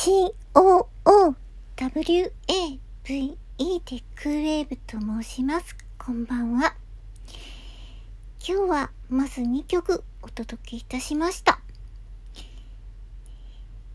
COOWAVE でクウェーブと申します。こんばんは。今日はまず2曲お届けいたしました。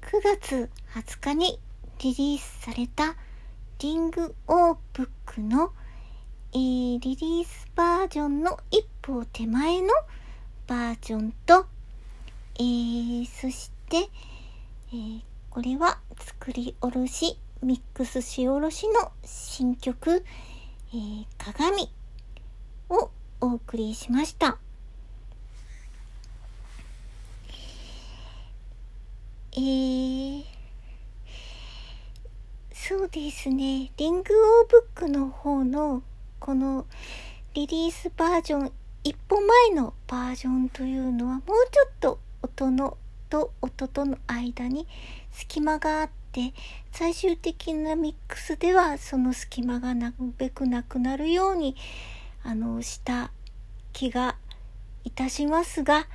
9月20日にリリースされたリングオーブックの、えー、リリースバージョンの一歩手前のバージョンと、えー、そして、えー、これは作り下ろしミックスしおろしの新曲、えー、鏡をお送りしました。えー、そうですね、リングオーブックの方のこのリリースバージョン一歩前のバージョンというのはもうちょっと音のと音との間に隙間があって最終的なミックスではその隙間がなるべくなくなるようにあのした気がいたしますが、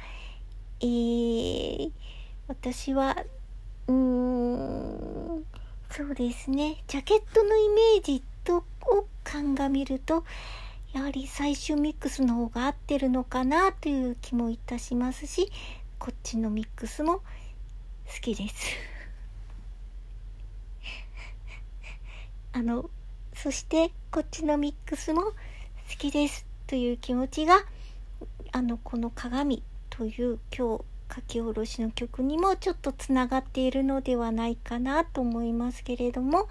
えー、私はうーんそうですね。ジャケットのイメージとを鑑みるとやはり最終ミックスの方が合ってるのかなという気もいたしますしこっちのミックスも好きです。あのそしてこっちのミックスも好きですという気持ちがあのこの「鏡」という今日書き下ろしの曲にもちょっとつながっているのではないかなと思いますけれども、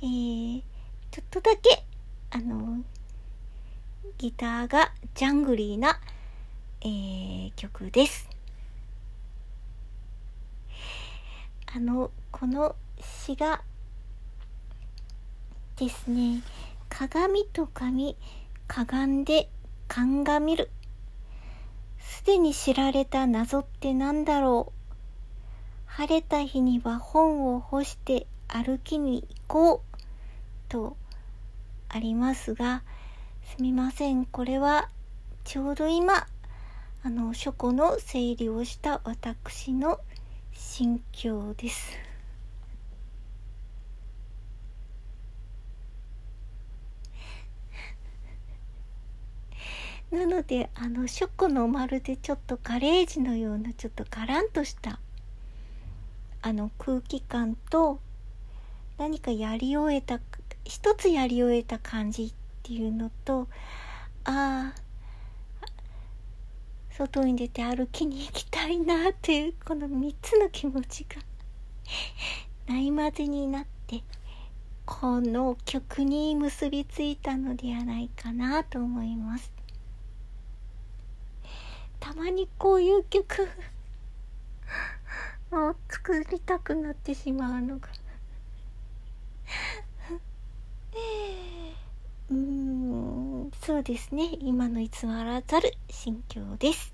えー、ちょっとだけあのギターがジャングリーな、えー、曲です。あのこの詩がですね鏡と紙かがんで鑑みる。すでに知られた謎って何だろう。晴れた日には本を干して歩きに行こう。とありますがすみません。これはちょうど今あの書庫の整理をした私の心境です。なのであの書庫のまるでちょっとガレージのようなちょっとガランとしたあの空気感と何かやり終えた一つやり終えた感じっていうのとああ外に出て歩きに行きたいなっていうこの3つの気持ちがないまぜになってこの曲に結びついたのではないかなと思います。たまにこういう曲 を作りたくなってしまうのが。う んそうですね。今の偽らざる心境です。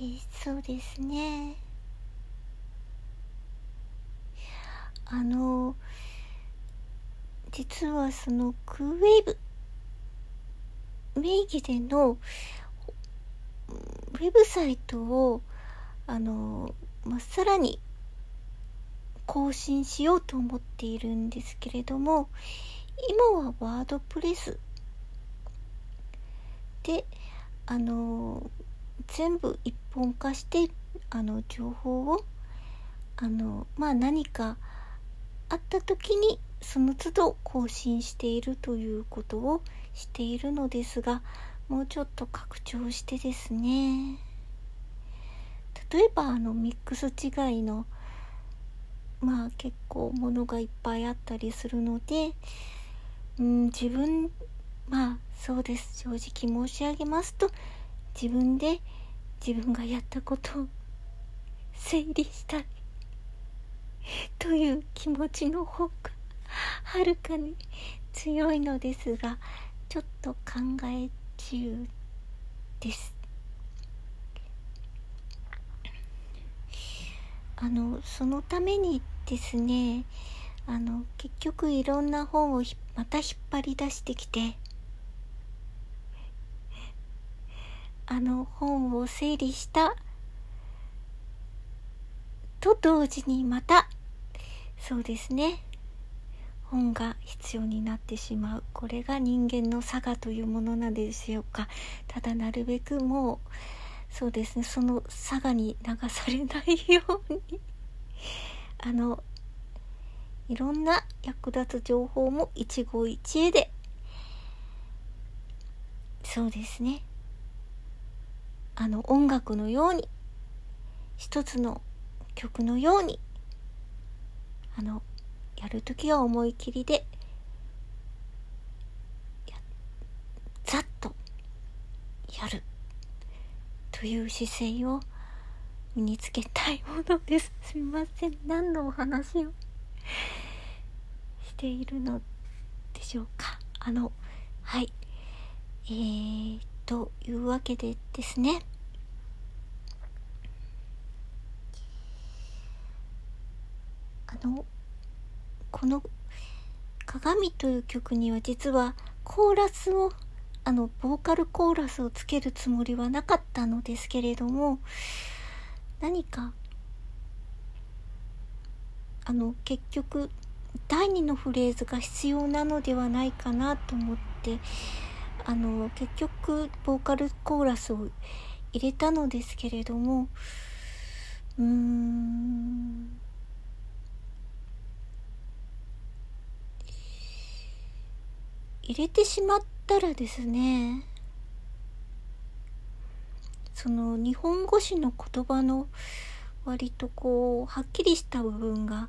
えー、そうですね。あの実はそのクーウェーブ名義でのウェブサイトをあの、まあ、さらに更新しようと思っているんですけれども今はワードプレスであの全部一本化してあの情報をあのまあ何かあった時にその都度更新しているということをしているのですがもうちょっと拡張してですね。例えばあのミックス違いのまあ結構ものがいっぱいあったりするので、うん、自分まあそうです正直申し上げますと自分で自分がやったことを整理したい という気持ちの方がはるかに強いのですがちょっと考え中です。あのそのためにですね。あの結局いろんな本をまた引っ張り出してきてあの本を整理したと同時にまたそうですね本が必要になってしまう。これが人間の差がというものなんでしょうか。ただなるべくもうそうですねその差がに流されないようにあのいろんな役立つ情報も一期一会で。そうですね。あの音楽のように一つの曲のようにあのやるときは思い切りでざっとやるという姿勢を身につけたいものです。すみません。何のお話をしているのでしょうか。あの、はい。えー、というわけでですね。あの、この「鏡」という曲には実はコーラスをあのボーカルコーラスをつけるつもりはなかったのですけれども何か？あの結局第2のフレーズが必要なのではないかなと思ってあの結局ボーカルコーラスを入れたのですけれどもうーん。入れてしまったらですねその日本語詞の言葉の割とこうはっきりした部分が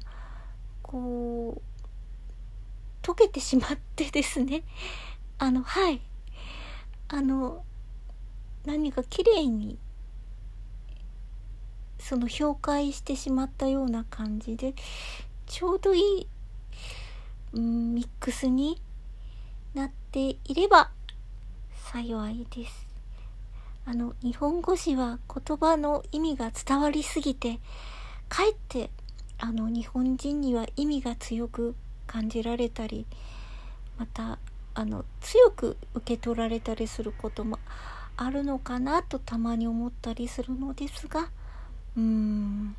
こう溶けてしまってですね あのはいあの何か綺麗にその評価してしまったような感じでちょうどいい、うん、ミックスになっていれば幸いです。あの、日本語詞は言葉の意味が伝わりすぎて、かえって、あの、日本人には意味が強く感じられたり、また、あの、強く受け取られたりすることもあるのかなとたまに思ったりするのですが、うーん、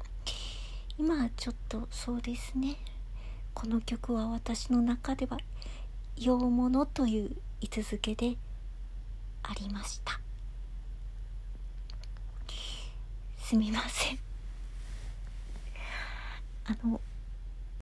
今はちょっとそうですね。この曲は私の中では洋物という位置づけでありましたすみません。あの